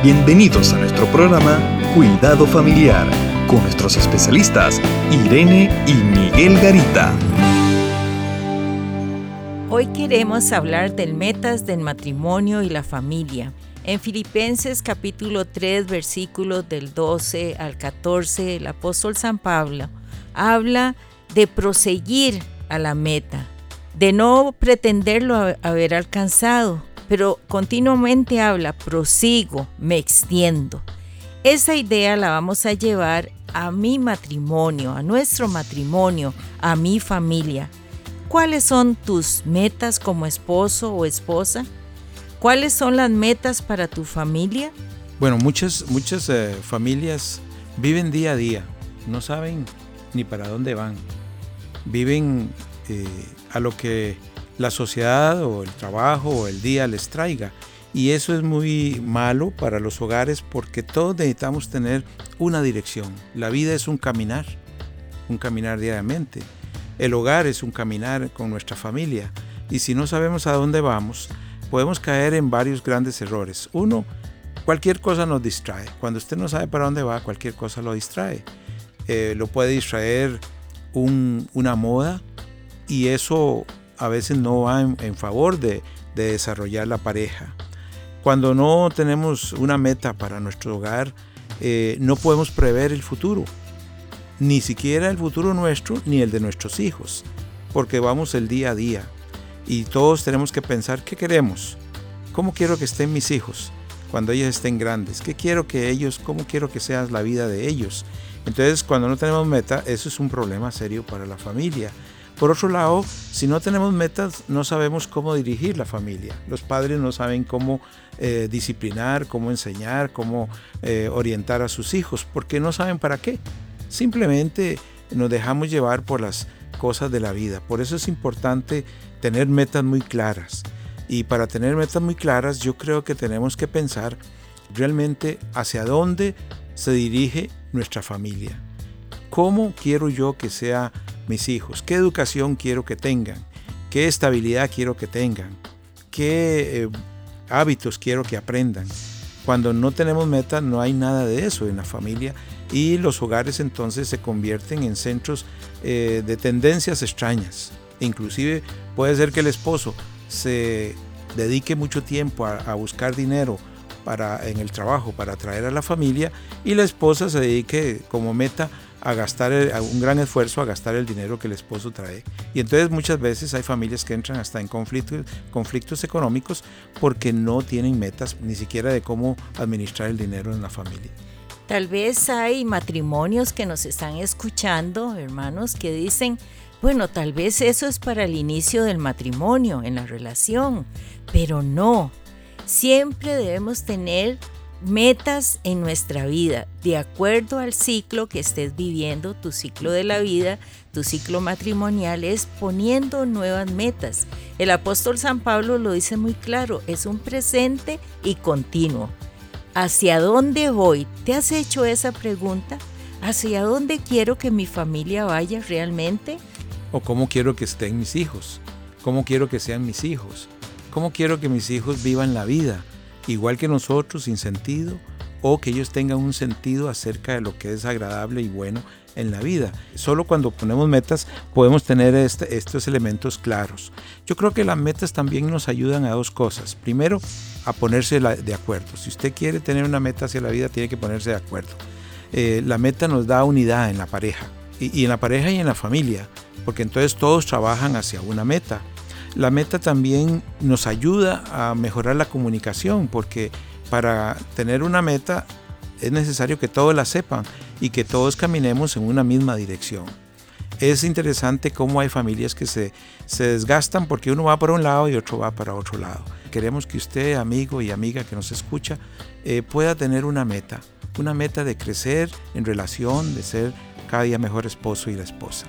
Bienvenidos a nuestro programa Cuidado Familiar con nuestros especialistas Irene y Miguel Garita. Hoy queremos hablar del metas del matrimonio y la familia. En Filipenses capítulo 3 versículos del 12 al 14 el apóstol San Pablo habla de proseguir a la meta, de no pretenderlo haber alcanzado, pero continuamente habla, prosigo, me extiendo. Esa idea la vamos a llevar a mi matrimonio, a nuestro matrimonio, a mi familia. ¿Cuáles son tus metas como esposo o esposa? ¿Cuáles son las metas para tu familia? Bueno, muchas, muchas eh, familias viven día a día, no saben ni para dónde van. Viven eh, a lo que la sociedad o el trabajo o el día les traiga. Y eso es muy malo para los hogares porque todos necesitamos tener una dirección. La vida es un caminar, un caminar diariamente. El hogar es un caminar con nuestra familia. Y si no sabemos a dónde vamos, podemos caer en varios grandes errores. Uno, cualquier cosa nos distrae. Cuando usted no sabe para dónde va, cualquier cosa lo distrae. Eh, lo puede distraer una moda y eso a veces no va en, favor de, desarrollar la pareja. Cuando no tenemos una meta para nuestro hogar, eh, no podemos prever el futuro, ni siquiera el futuro nuestro ni el de nuestros hijos, porque vamos el día a día y todos tenemos que pensar qué queremos, cómo quiero que estén mis hijos cuando ellos estén grandes, qué quiero que ellos, cómo quiero que sea la vida de ellos. Entonces, cuando no tenemos meta, eso es un problema serio para la familia. Por otro lado, si no tenemos metas, no sabemos cómo dirigir la familia. Los padres no saben cómo eh, disciplinar, cómo enseñar, cómo eh, orientar a sus hijos, porque no saben para qué. Simplemente nos dejamos llevar por las cosas de la vida. Por eso es importante tener metas muy claras. Y para tener metas muy claras, yo creo que tenemos que pensar realmente hacia dónde se dirige nuestra familia. ¿Cómo quiero yo que sea mis hijos? ¿Qué educación quiero que tengan? ¿Qué estabilidad quiero que tengan? ¿Qué eh, hábitos quiero que aprendan? Cuando no tenemos meta no hay nada de eso en la familia y los hogares entonces se convierten en centros eh, de tendencias extrañas. Inclusive puede ser que el esposo se dedique mucho tiempo a, buscar dinero para, en el trabajo para atraer a la familia y la esposa se dedique como meta gastar un gran esfuerzo a gastar el dinero que el esposo trae. Y entonces muchas veces hay familias que entran hasta en conflictos, conflictos económicos porque no tienen metas ni siquiera de cómo administrar el dinero en la familia. Tal vez hay matrimonios que nos están escuchando, hermanos, que dicen, bueno, tal vez eso es para el inicio del matrimonio, en la relación, pero no. Siempre debemos tener metas en nuestra vida, de acuerdo al ciclo que estés viviendo, tu ciclo de la vida, tu ciclo matrimonial, es poniendo nuevas metas. El apóstol San Pablo lo dice muy claro, es un presente y continuo. ¿Hacia dónde voy? ¿Te has hecho esa pregunta? ¿Hacia dónde quiero que mi familia vaya realmente? ¿O cómo quiero que estén mis hijos? ¿Cómo quiero que sean mis hijos? ¿Cómo quiero que mis hijos vivan la vida? Igual que nosotros, sin sentido, o que ellos tengan un sentido acerca de lo que es agradable y bueno en la vida. Solo cuando ponemos metas podemos tener este, estos elementos claros. Yo creo que las metas también nos ayudan a dos cosas. Primero, a ponerse de acuerdo. Si usted quiere tener una meta hacia la vida, tiene que ponerse de acuerdo. Eh, la meta nos da unidad en la pareja, y en la pareja y en la familia, porque entonces todos trabajan hacia una meta. La meta también nos ayuda a mejorar la comunicación porque para tener una meta es necesario que todos la sepan y que todos caminemos en una misma dirección. Es interesante cómo hay familias que se, desgastan porque uno va para un lado y otro va para otro lado. Queremos que usted, amigo y amiga que nos escucha, eh, pueda tener una meta, una meta de crecer en relación, de ser cada día mejor esposo y la esposa.